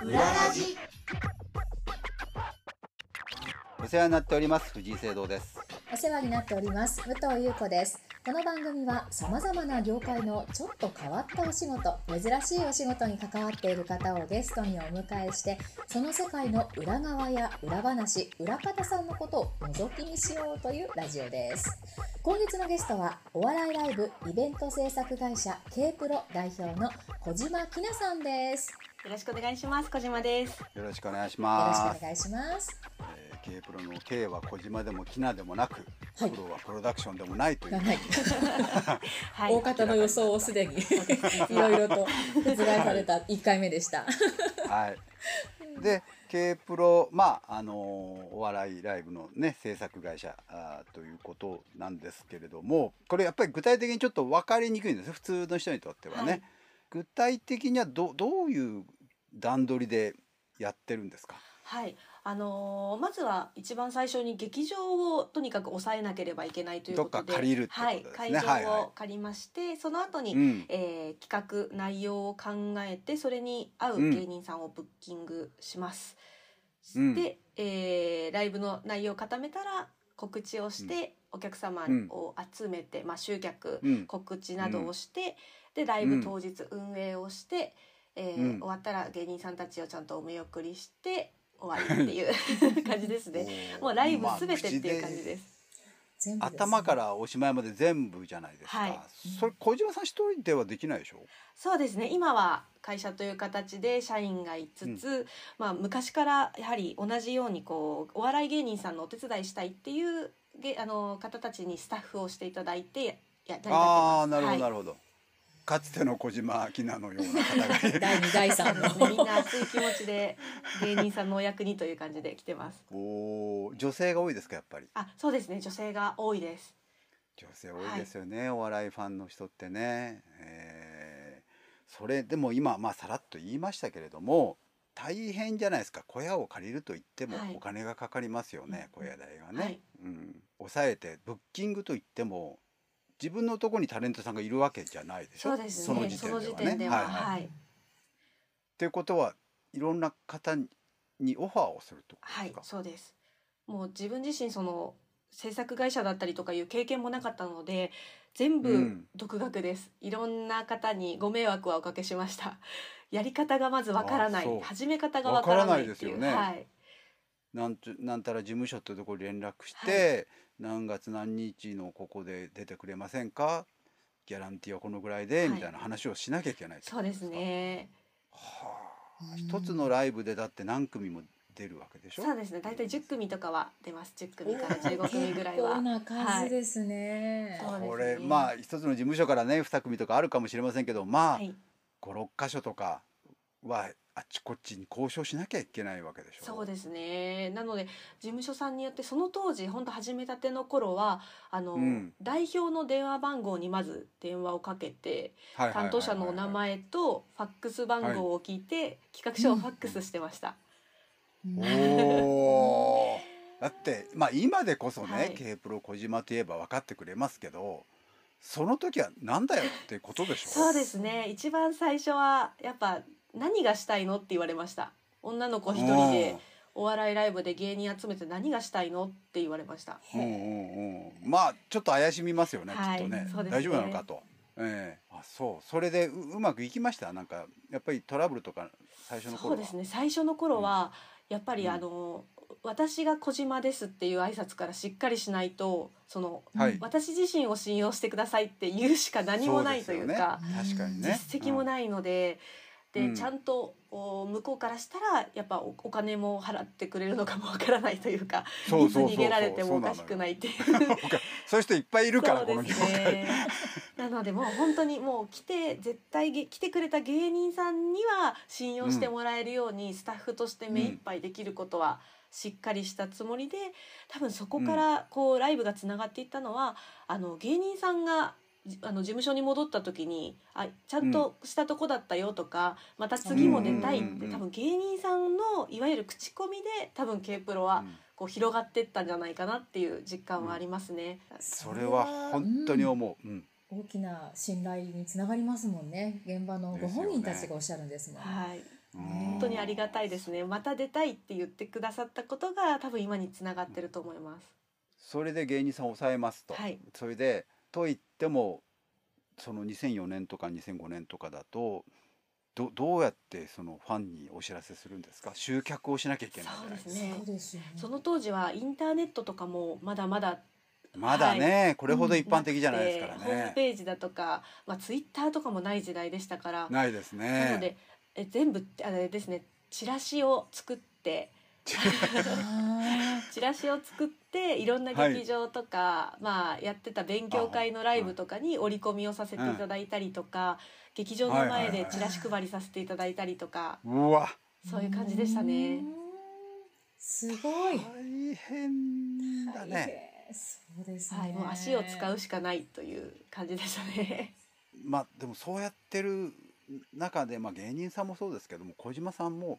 裏ラジ。お世話になっております。藤井聖堂です。お世話になっております。武藤優子ですこの番組は様々な業界のちょっと変わったお仕事珍しいお仕事に関わっている方をゲストにお迎えしてその世界の裏側や裏話裏方さんのことを覗き見しようというラジオです。今月のゲストはお笑いライブイベント制作会社 K プロ代表の小島きなさんです。よろしくお願いします。小島です。よろしくお願いしよろしますくお願いします。えー K プロの K は小島でもキナでもなく、はい。プロはプロダクションでもないという、はい。は い大方の予想をすでにい。ろいろと覆された1回目でした。はい。で K プロまああのーお笑いライブのね制作会社あーということなんですけれどもこれやっぱり具体的にちょっと分かりにくいんです。よ普通の人にとってはね。はい。具体的にはどどういう段取りでやってるんですか？はいあのーまずは一番最初に劇場をとにかく抑えなければいけないということで借りるってことはいですね。会はいはい。場を借りまして、その後に、うん。えー企画内容を考えてそれに合う芸人さんをブッキングします、うん。で、えーライブの内容を固めたら告知をして、お客様を集めて、まあ、集客、うん。告知などをして、でライブ当日運営をして、えーうん。終わったら芸人さんたちをちゃんとお見送りして終わりっていう 感じですね。もうライブまあすべてっていう感じです、全部で頭からおしまいまで全部じゃないですか、はい。それ小島さん一人ではできないでしょ？そうですね。今は会社という形で社員がいつつ、まあ、昔からやはり同じようにこうお笑い芸人さんのお手伝いしたいっていうげあの方たちにスタッフをしていただいてや成り立ってます。ああなるほどなはい。るほど、かつての小島明菜のような方が 第2第3の。みんな熱い気持ちで芸人さんのお役にという感じで来てます。おー女性が多いですかやっぱり？あそうですね。女性が多いです。女性多いですよね、お笑いファンの人ってね、えーそれでも今まあさらっと言いましたけれども大変じゃないですか。小屋を借りると言ってもはい。お金がかかりますよね、小屋代がね、はい。うん、抑えてブッキングと言っても自分のところにタレントさんがいるわけじゃないでしょ？そうですね。その時点ではね。では。はいはい。はい。っていうことはいろんな方にオファーをするとはいですか、そうです。もう自分自身その制作会社だったりとかいう経験もなかったので全部うん。独学です、いろんな方にご迷惑はおかけしました。やり方がまずわからない。始め方がわからないっていう。わからないはいなんとなんたら事務所ってところに連絡して、何月何日のここで出てくれませんか？ギャランティーはこのぐらいで、はい。みたいな話をしなきゃいけないそうですね。はあ。一つのライブでだって何組も出るわけでしょ？そうですね。大体10組とかは出ます。10組から15組ぐらい結構はな数ですね。そうですね。これまあ一つの事務所からね2組とかあるかもしれませんけどまあ、はい。56箇所とかはあっちこっちに交渉しなきゃいけないわけでしょ。そうですね。なので事務所さんによってその当時本当始めたての頃はあの、うん。代表の電話番号にまず電話をかけてはいはいはいはい担当者のお名前とファックス番号を聞いて、企画書をファックスしてました、うん。おー。だってまあ今でこそね、はい。K プロ小島といえば分かってくれますけどその時はなんだよってことでしょ。そうですね。一番最初はやっぱ何がしたいの？って言われました。女の子一人でお笑いライブで芸人集めて何がしたいの？って言われました。うんうんうん。まあちょっと怪しみますよね、はいきっとね。ね。大丈夫なのかと、ええ。あそう。それでううまくいきました？なんかやっぱりトラブルとか最初の頃は。そうですね。最初の頃はやっぱりうん。あの、私が小島ですっていう挨拶からしっかりしないとその、はい。私自身を信用してくださいって言うしか何もないというかね。確かにね。実績もないので、で、うん。ちゃんとお向こうからしたらやっぱおお金も払ってくれるのかもわからないというかいつ逃げられてもおかしくないっていう。そういう人いっぱいいるからこの業界、ね。なのでもう本当にもう来て絶対げ来てくれた芸人さんには信用してもらえるようにスタッフとして目いっぱいできることはしっかりしたつもりで多分そこからこうライブがつながっていったのはあの芸人さんがじあの事務所に戻った時にあちゃんとしたとこだったよとか、また次も出たいって、うんうんうんうん多分芸人さんのいわゆる口コミで多分 K プロはこう広がっていったんじゃないかなっていう実感はありますね。それは本当に思う、うん。大きな信頼につながりますもんね。現場のご本人たちがおっしゃるんですもん、はい、本当にありがたいですね。また出たいって言ってくださったことが多分今につながってると思います。それで芸人さんを抑えますと、はい。それでと言ってもその2004年とか2005年とかだとどどうやってそのファンにお知らせするんですか？集客をしなきゃいけないじゃないですか。そうですね。そうですよね。その当時はインターネットとかもまだまだまだね、これほど一般的じゃないですからなくてホームね、ページだとか、まあ、ツイッターとかもない時代でしたから。ないですなねのでえ全部あれですねチラシを作って。あ チラシを作っていろんな劇場とか、まあやってた勉強会のライブとかに折り込みをさせていただいたりとか、劇場の前でチラシ配りさせていただいたりとか、うわ。ーそういう感じでしたね。すごい。大変だね。そうですね。はい、もう足を使うしかないという感じでしたね。まあでもそうやってる中で、まあ、芸人さんもそうですけども小島さんも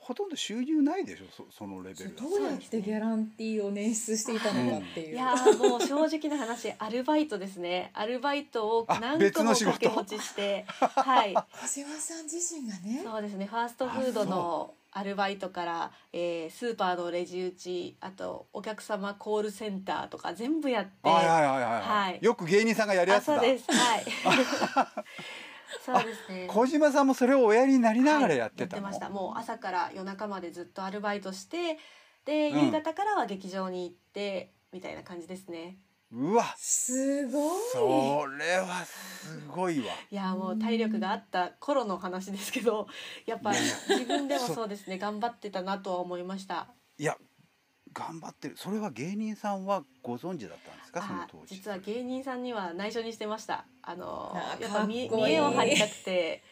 ほとんど収入ないでしょそそのレベルどうやってギャランティーを捻出していたのかっていう。いやーもう正直な話アルバイトですね。アルバイトをあ何個も掛け持ちしてはい。小島さん自身がね。そうですねファーストフードのアルバイトから、えースーパーのレジ打ちあとお客様コールセンターとか全部やって。はいはいはいはい、はい。よく芸人さんがやるやあつだそうです。はい そうですね。小島さんもそれをおやりになりながらやってたの、はいやってました。もう朝から夜中までずっとアルバイトしてでうん。夕方からは劇場に行って、みたいな感じですね。うわ。すごい。それはすごいわ。いやもう体力があった頃の話ですけどやっぱ自分でもそ うですね頑張ってたなとは思いました。いや頑張ってる。それは芸人さんはご存知だったんですかそのあ当時。実は芸人さんには内緒にしてました。あのやっぱ見かっこいい。見栄を張りたくて。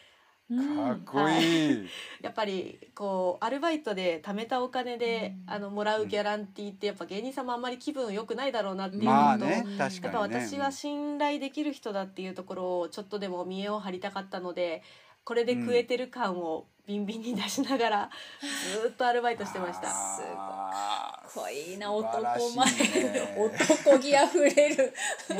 う んかっこいい、やっぱりこうアルバイトで貯めたお金で、うん。あのもらうギャランティーってやっぱ芸人さんもあんまり気分良くないだろうなっていうのと、まあねうん確やっぱ私は信頼できる人だっていうところをちょっとでも見栄を張りたかったのでこれで食えてる感をビンビンに出しながらずーっとアルバイトしてました。すごい。あーかっこいいな素男前、ね。男気あふれる。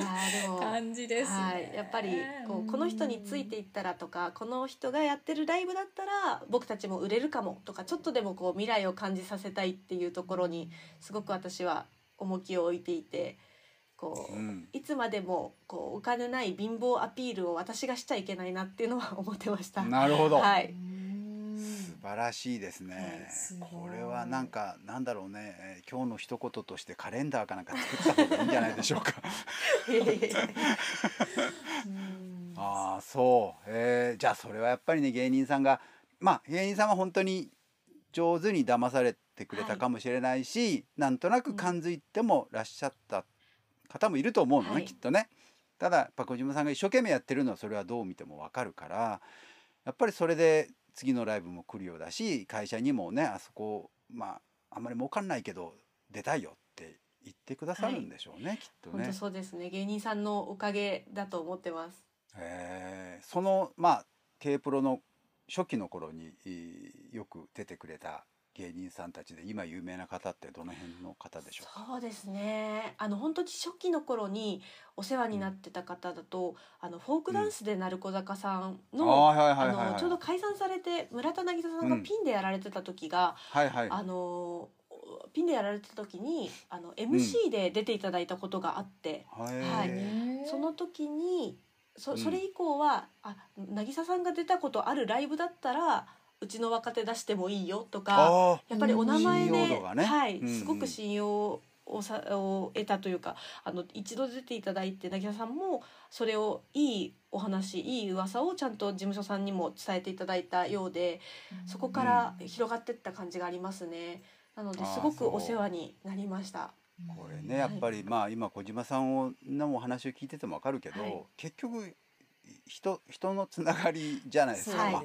感じですね。はい、やっぱりこうこの人についていったらとかこの人がやってるライブだったら僕たちも売れるかもとかちょっとでもこう未来を感じさせたいっていうところにすごく私は重きを置いていてこう、うんいつまでもこうお金ない貧乏アピールを私がしちゃいけないなっていうのは思ってました。なるほど、はい、うん素晴らしいですね。これはなんかなんだろうね。えー今日の一言としてカレンダーかなんか作った方がいいんじゃないでしょうか。うん。ああそう、えーじゃあそれはやっぱりね芸人さんがまあ芸人さんは本当に上手に騙されてくれたかもしれないし、なんとなく感づいてもらっしゃった方もいると思うのね、はいきっとね。ただやっぱ小島さんが一生懸命やってるのはそれはどう見てもわかるからやっぱりそれで次のライブも来るようだし会社にもねあそこまああんまり儲かんないけど出たいよって言ってくださるんでしょうね、きっとね本当。そうですね芸人さんのおかげだと思ってます。えーそのまあ K プロの初期の頃にいよく出てくれた芸人さんたちで今有名な方ってどの辺の方でしょうか？そうですね。あの本当に初期の頃にお世話になってた方だと、あのフォークダンスで鳴子坂さんの、ちょうど解散されて村田渚さんがうん。ピンでやられてた時が、はいはい。あのピンでやられてた時にあの MC で出ていただいたことがあって、はい。ねその時にそうん。それ以降は、あ渚さんが出たことあるライブだったらうちの若手出してもいいよとかやっぱりお名前で、ね。はい、すごく信用をさを得たというかあの一度出ていただいて渚さんもそれをいいお話いい噂をちゃんと事務所さんにも伝えていただいたようでそこから広がっていった感じがありますね。なのですごくお世話になりました。これねやっぱりまあ今小島さんをのお話を聞いててもわかるけど、はい。結局人人のつながりじゃないですか、はいまあ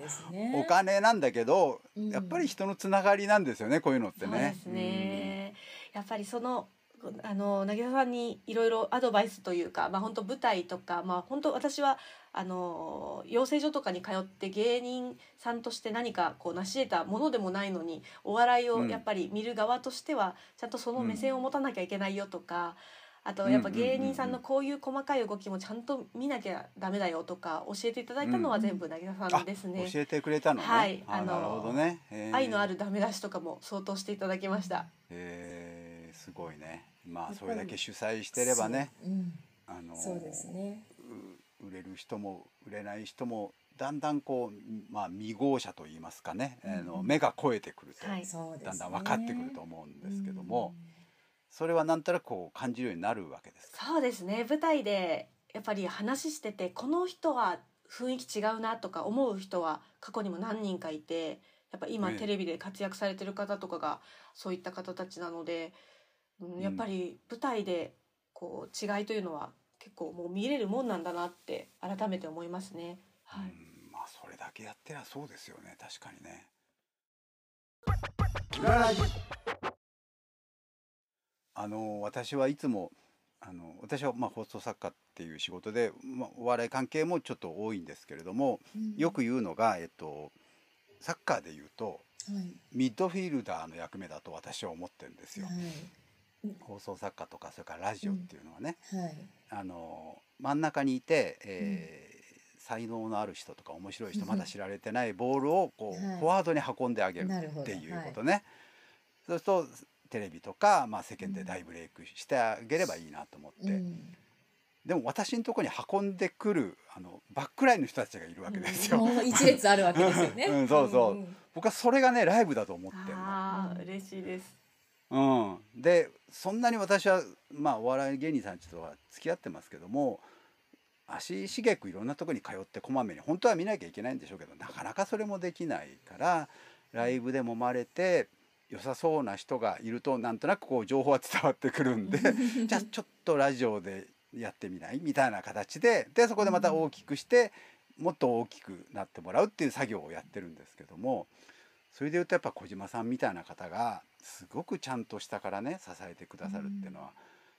お金なんだけど、うんやっぱり人のつながりなんですよねこういうのってね。ね。やっぱりそのあの渚さんにいろいろアドバイスというか、まあ本当舞台とか、まあ本当私はあの養成所とかに通って芸人さんとして何かこう成し得たものでもないのにお笑いをうんやっぱり見る側としてはちゃんとその目線を持たなきゃいけないよとか。あとやっぱ芸人さんのこういう細かい動きもちゃんと見なきゃダメだよとか教えていただいたのは全部渚さんですね。教えてくれたのね。はいああのなるほどね。愛のあるダメ出しとかも相当していただきました。えーすごいね。まあそれだけ主催してればね、そう。うん。あのそうですね。う売れる人も売れない人もだんだんこうまあ未合者と言いますかね、あのうん目が超えてくると、はいだんだん分かってくると思うんですけども、それはなんとなくこう感じるようになるわけですか？そうですね舞台でやっぱり話しててこの人は雰囲気違うなとか思う人は過去にも何人かいてやっぱ今ええテレビで活躍されてる方とかがそういった方たちなので、うん、やっぱり舞台でこう違いというのは結構もう見れるもんなんだなって改めて思いますね。はい、うんまあそれだけやってりゃそうですよね確かにね。あの私はいつもあの私はまあ放送作家っていう仕事で、まあ、お笑い関係もちょっと多いんですけれどもうん。よく言うのが、えっと、サッカーで言うとはい。ミッドフィールダーの役目だと私は思ってるんですよ。はい。放送作家とかそれからラジオっていうのはね、はい。あの真ん中にいて、えー才能のある人とか面白い人うん。まだ知られてないボールをこう、はい。フォワードに運んであげるっていうことね。そうするとテレビとか、まあ、世間で大ブレイクしてあげればいいなと思って、うんでも私のところに運んでくるあのバックラインの人たちがいるわけですよ。もう一列あるわけですよね。うんそうそうんん僕はそれがねライブだと思ってるの。ああ嬉しいです。うん、でそんなに私はまあお笑い芸人さんとは付き合ってますけども足しげくいろんなとこに通ってこまめに本当は見なきゃいけないんでしょうけどなかなかそれもできないからライブで揉まれて良さそうな人がいるとなんとなくこう情報は伝わってくるんで じゃあちょっとラジオでやってみないみたいな形ででそこでまた大きくしてもっと大きくなってもらうっていう作業をやってるんですけどもそれでいうとやっぱ小島さんみたいな方がすごくちゃんと下からね支えてくださるっていうのは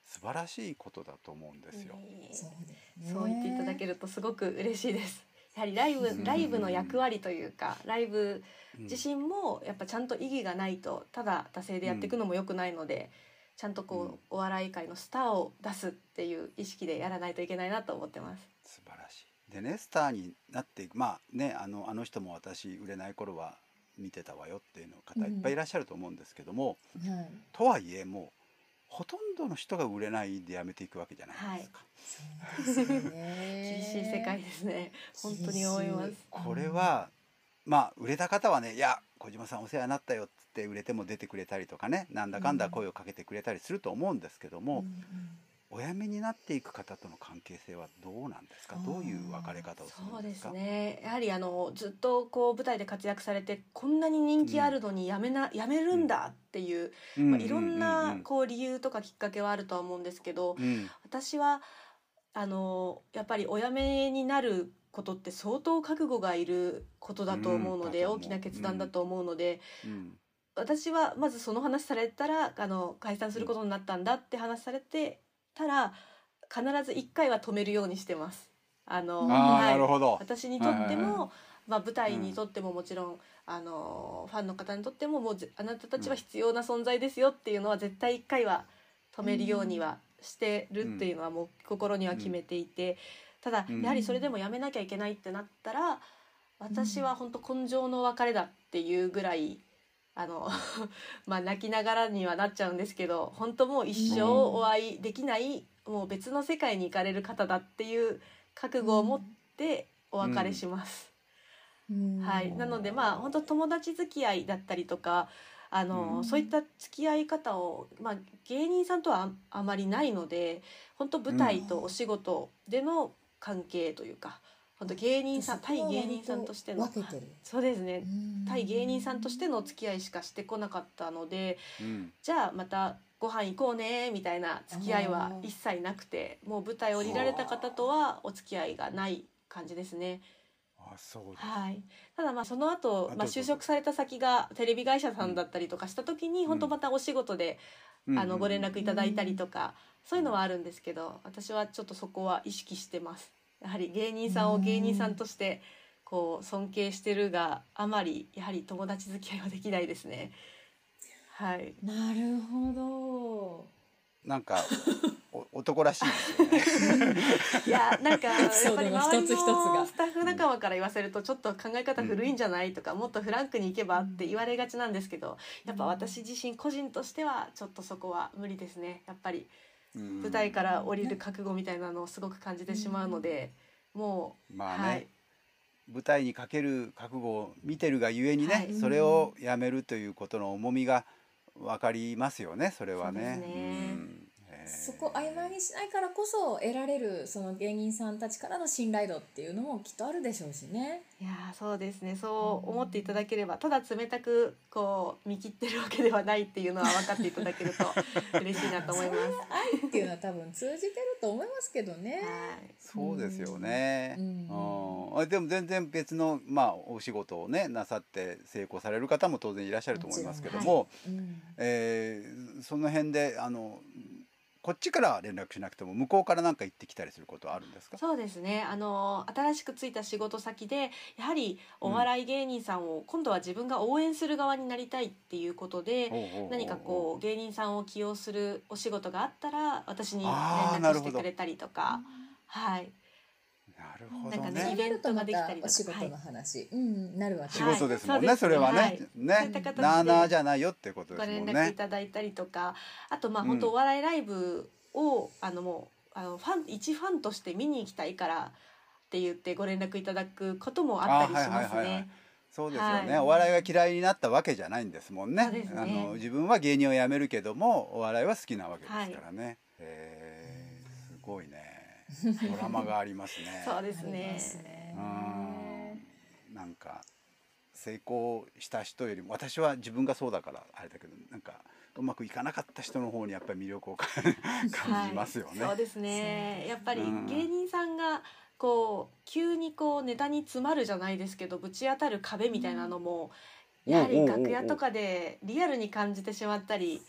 素晴らしいことだと思うんですよ。そうですね。そう言っていただけるとすごく嬉しいです。やはりライブうんライブの役割というかライブうん自身もやっぱちゃんと意義がないとただ惰性でやっていくのも良くないので、ちゃんとこう、うんお笑い界のスターを出すっていう意識でやらないといけないなと思ってます。素晴らしい。でねスターになっていくまあねあのあの人も私売れない頃は見てたわよっていうの方いっぱいいらっしゃると思うんですけども、はい。とはいえもうほとんどの人が売れないでやめていくわけじゃないですか。そうですよね。厳しい世界ですね。本当に思います。これは、まあ売れた方はね「いや小島さんお世話になったよ」っつって売れても出てくれたりとかねなんだかんだ声をかけてくれたりすると思うんですけども、うんうんお辞めになっていく方との関係性はどうなんですか？どういう別れ方をするそうですね。やはりあのずっとこう舞台で活躍されてこんなに人気あるのにやめな、やめるんだっていう、まあ、いろんなこう理由とかきっかけはあるとは思うんですけど、うん。私はあのやっぱりお辞めになることって相当覚悟がいることだと思うので、大きな決断だと思うので、うん。私はまずその話されたらあの解散することになったんだって話されてたら必ず一回は止めるようにしてます。あのはいなるほど。私にとっても、はいはいはまあ、舞台にとってももちろん、あのファンの方にとってももうぜあなたたちは必要な存在ですよっていうのは絶対一回は止めるようにはしてるっていうのはもう心には決めていて、ただうんやはりそれでもやめなきゃいけないってなったら私は本当根性の別れだっていうぐらい。あの まあ泣きながらにはなっちゃうんですけど本当もう一生お会いできない、もう別の世界に行かれる方だっていう覚悟を持ってお別れします。うん。はい、なのでまあ本当友達付き合いだったりとかあの、うん。そういった付き合い方を、まあ、芸人さんとはああまりないので本当舞台とお仕事での関係というか本当芸人さん対芸人さんとしての。分けてる。そうですね。うん。対芸人さんとしてのお付き合いしかしてこなかったのでうん。じゃあまたご飯行こうねみたいな付き合いは一切なくてもう舞台降りられた方とはお付き合いがない感じですね。あ、そうです。はい、ただまあその後まあ就職された先がテレビ会社さんだったりとかした時に、ん。本当またお仕事で、うん。あのご連絡いただいたりとか、そういうのはあるんですけど私はちょっとそこは意識してますやはり芸人さんを芸人さんとしてこう尊敬してるがあまりやはり友達付き合いはできないですね。はい。なるほど。なんかお男らしいですよね。いやなんかやっぱりドの一つ一つ周りのがスタッフ仲間から言わせるとちょっと考え方古いんじゃないとかもっとフランクにいけばって言われがちなんですけどやっぱ私自身個人としてはちょっとそこは無理ですね。やっぱりうん舞台から降りる覚悟みたいなのをすごく感じてしまうのでもうまあね、はい。舞台にかける覚悟を見てるがゆえにね、はい。それをやめるということの重みが分かりますよねそれはね。ねそこ曖昧にしないからこそ得られるその芸人さんたちからの信頼度っていうのもきっとあるでしょうしね。いやーそうですね。そう思っていただければただ冷たくこう見切ってるわけではないっていうのは分かっていただけると 嬉しいなと思います。愛っていうのは多分通じてると思いますけどね。はい。そうですよね。ううん。んあでも全然別のまあお仕事をねなさって成功される方も当然いらっしゃると思いますけども、うん。えーその辺であのこっちからは連絡しなくても向こうから何か言ってきたりすることはあるんですか？そうですね。あの新しくついた仕事先でやはりお笑い芸人さんを今度は自分が応援する側になりたいっていうことでほうほうほうほう何かこう芸人さんを起用するお仕事があったら私に連絡してくれたりとか。はいなるほどなんかね。ねイベントができたりとか。お仕事の話、うんなるわけ。仕です。事ですもんね、はい。それはね、ね。なあなあじゃないよってことでごすもん連絡いね。ただいたりとかあとまあうん。本当お笑いライブをあのもうあのファン一ファンとして見に行きたいからって言ってご連絡いただくこともあったりしますあはいはいはいはい。ね。そうですよね、はい。お笑いが嫌いになったわけじゃないんですもんね。ね。あの自分は芸人を辞めるけどもお笑いは好きなわけですからね、へー。すごいねドラマがありますね。そうですね。うん。なんか成功した人よりも私は自分がそうだからあれだけどなんかうまくいかなかった人の方にやっぱり魅力を感 感じますよね。はい、そうですね。やっぱりうん芸人さんがこう急にこうネタに詰まるじゃないですけどぶち当たる壁みたいなのも、うん。やはり楽屋とかでリアルに感じてしまったり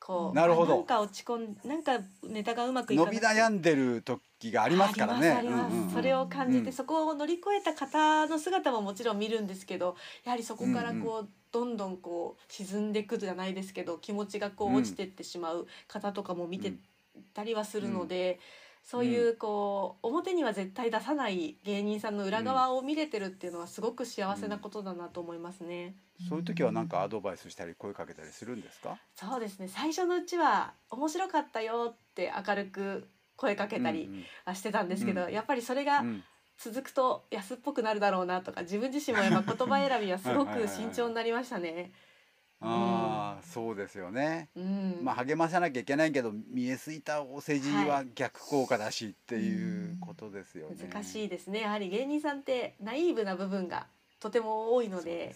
こうなるほど。あなんか落ち込んなんかネタがうまくいか伸び悩んでる時がありますからね。ありますあります。うんうんうんそれを感じて、うんそこを乗り越えた方の姿ももちろん見るんですけどやはりそこからこう、どんどんこう沈んでいくじゃないですけど気持ちがこうん。う落ちてってしまう方とかも見てうんたりはするので、そういうこう表には絶対出さない芸人さんの裏側を見れてるっていうのはすごく幸せなことだなと思いますね。そういう時はなんかアドバイスしたり声かけたりするんですか？そうですね。最初のうちは面白かったよって明るく声かけたりうんはしてたんですけど、うん。やっぱりそれがうん。うん続くと安っぽくなるだろうなとか自分自身もやっぱ言葉選びはすごく慎重になりましたね。ああ、そうですよね。うん、まあ励まさなきゃいけないけど見えすいたお世辞は逆効果だしっていうことですよね。難しいですねやはり芸人さんってナイーブな部分がとても多いので。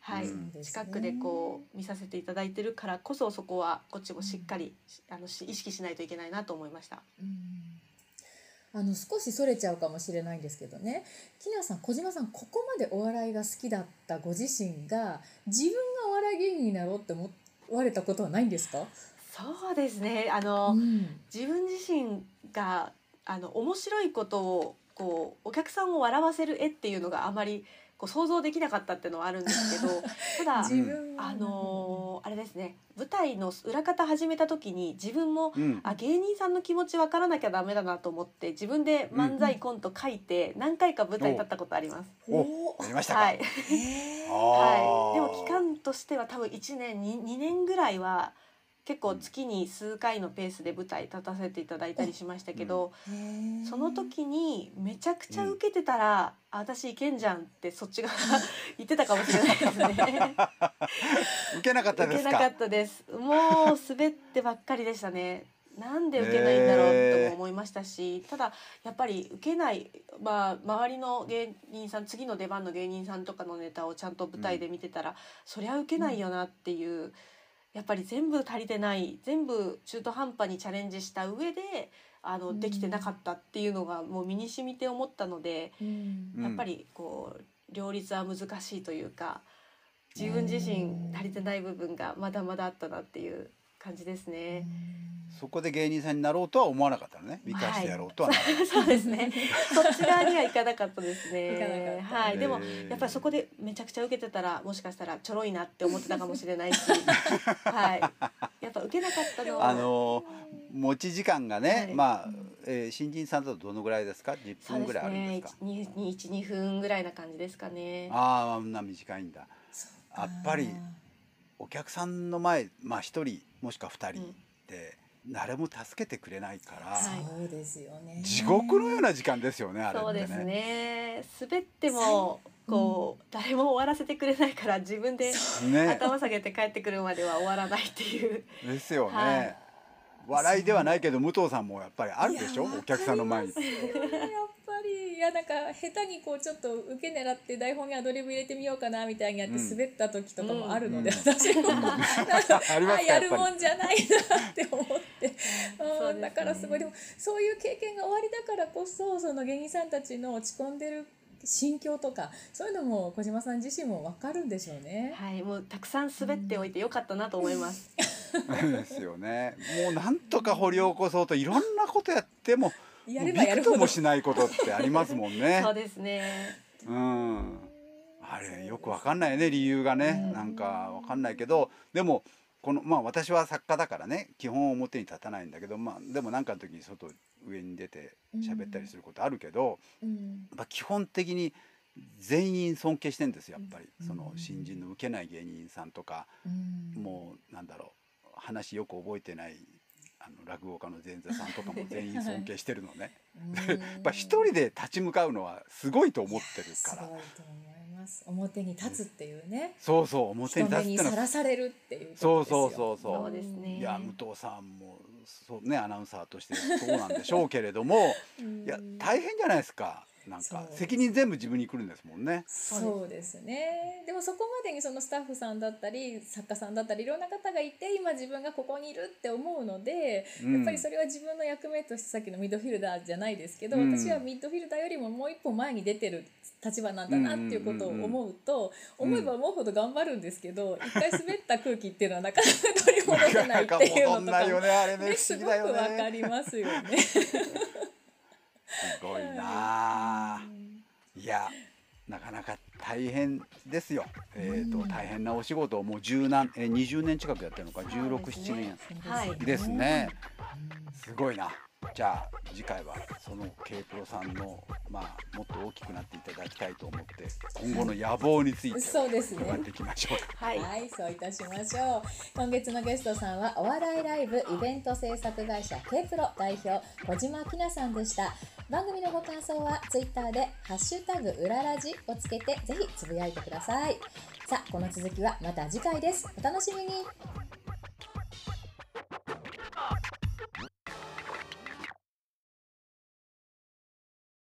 はいう近くでこう見させていただいてるからこそそこはこっちもしっかり、あのし意識しないといけないなと思いました。うんあの少しそれちゃうかもしれないんですけどね木梨さん小島さんここまでお笑いが好きだったご自身が自分がお笑い芸人になろうって思われたことはないんですか、そうですね。あの、うん。自分自身があの面白いことをこうお客さんを笑わせる絵っていうのがあまりこう想像できなかったっていうのはあるんですけど ただあのーあれですね舞台の裏方始めた時に自分もうん。あ芸人さんの気持ち分からなきゃダメだなと思って自分で漫才コント書いて何回か舞台立ったことあります。おおやりましたか。はい、はい、でーも期間としては多分1年 2, 2年ぐらいは結構月に数回のペースで舞台立たせていただいたりしましたけど、その時にめちゃくちゃ受けてたら、あ私いけんじゃんってそっち側 言ってたかもしれないですね。受けなかったですか？受けなかったです。もう滑ってばっかりでしたね。なんで受けないんだろうとも思いましたし、ただやっぱり受けない、まあ、周りの芸人さん次の出番の芸人さんとかのネタをちゃんと舞台で見てたら、そりゃ受けないよなっていう、やっぱり全部足りてない全部中途半端にチャレンジした上であの、うん。できてなかったっていうのがもう身に染みて思ったので、うん。うんやっぱりこう両立は難しいというか自分自身足りてない部分がまだまだあったなっていう感じですね。そこで芸人さんになろうとは思わなかったのね。美化してやろうとはならない。そうですね。そっち側にはいかなかったですね。はい。でもやっぱりそこでめちゃくちゃ受けてたらもしかしたらちょろいなって思ってたかもしれないし、はい。やっぱ受けなかったのはあの持ち時間がね、はいまあ、えー新人さんだとどのぐらいですか？10そうです分ぐらいあるんでねすか一二一二分ぐらいな感じですかねああそんな短いんだやっぱりお客さんの前まあ1人もしくは2人うん。で誰も助けてくれないから、うですよね。地獄のような時間ですよねあれってね。そうですね。滑ってもこう、誰も終わらせてくれないから自分でね。頭下げて帰ってくるまでは終わらないっていう。ですよね、はい。笑いではないけど武藤さんもやっぱりあるでしょ？お客さんの前に いやなんか下手にこうちょっと受け狙って台本にアドリブ入れてみようかなみたいにやってうん。滑った時とかもあるので、うん。私も、なんかありますかあやるもんじゃないなって思って、そうんだからすごいでもそういう経験が終わりだからこそその芸人さんたちの落ち込んでる心境とかそういうのも小島さん自身も分かるんでしょうね。はいもうたくさん滑っておいてよかったなと思います、ですよね。もうなんとか掘り起こそうといろんなことやってもやればやるほど。びくともしないことってありますもんね。そうですね。うん。あれよくわかんないね理由がね、うん。なんかわかんないけどでもこのまあ私は作家だからね基本表に立たないんだけどまあでも何かの時に外上に出て喋ったりすることあるけど、うん。やっぱ基本的に全員尊敬してんですよやっぱり、うん。その新人の受けない芸人さんとか、うん。もうなんだろう話よく覚えてないあの落語家の前座さんとかも全員尊敬してるのね。やっぱ一人で立ち向かうのはすごいと思ってるすから。ごいと思います。表に立つっていうね、そうそう表に立つってのは。らされるっていうそうそうそうそう。そうですね。いや武藤さんもそうねアナウンサーとしてそうなんでしょうけれども うん。いや大変じゃないですかなんか責任全部自分に来るんですもんね。そうですねでもそこまでにそのスタッフさんだったり作家さんだったりいろんな方がいて今自分がここにいるって思うので、うんやっぱりそれは自分の役目としてさっきのミッドフィルダーじゃないですけど、うん私はミッドフィルダーよりももう一歩前に出てる立場なんだなっていうことを思うと、うんうんうん思えば思うほど頑張るんですけど、一回滑った空気っていうのはなかなか取り戻せないっていうのとか ねすごくわかね。りますよね。すごいなあ。いやなかなか大変ですよ。えっ、とうん大変なお仕事をもう十何えー20年近くやってるのか16、7年はいですね。すごいな。じゃあ次回はその K プロさんのまあもっと大きくなっていただきたいと思って今後の野望についてそうですね伺っていきましょうか。はい、はい、そういたしましょう。今月のゲストさんはお笑いライブイベント制作会社 K プロ代表小島きなさんでした。番組のご感想はツイッターでハッシュタグうららじをつけてぜひつぶやいてください。さあ、この続きはまた次回です。お楽しみに。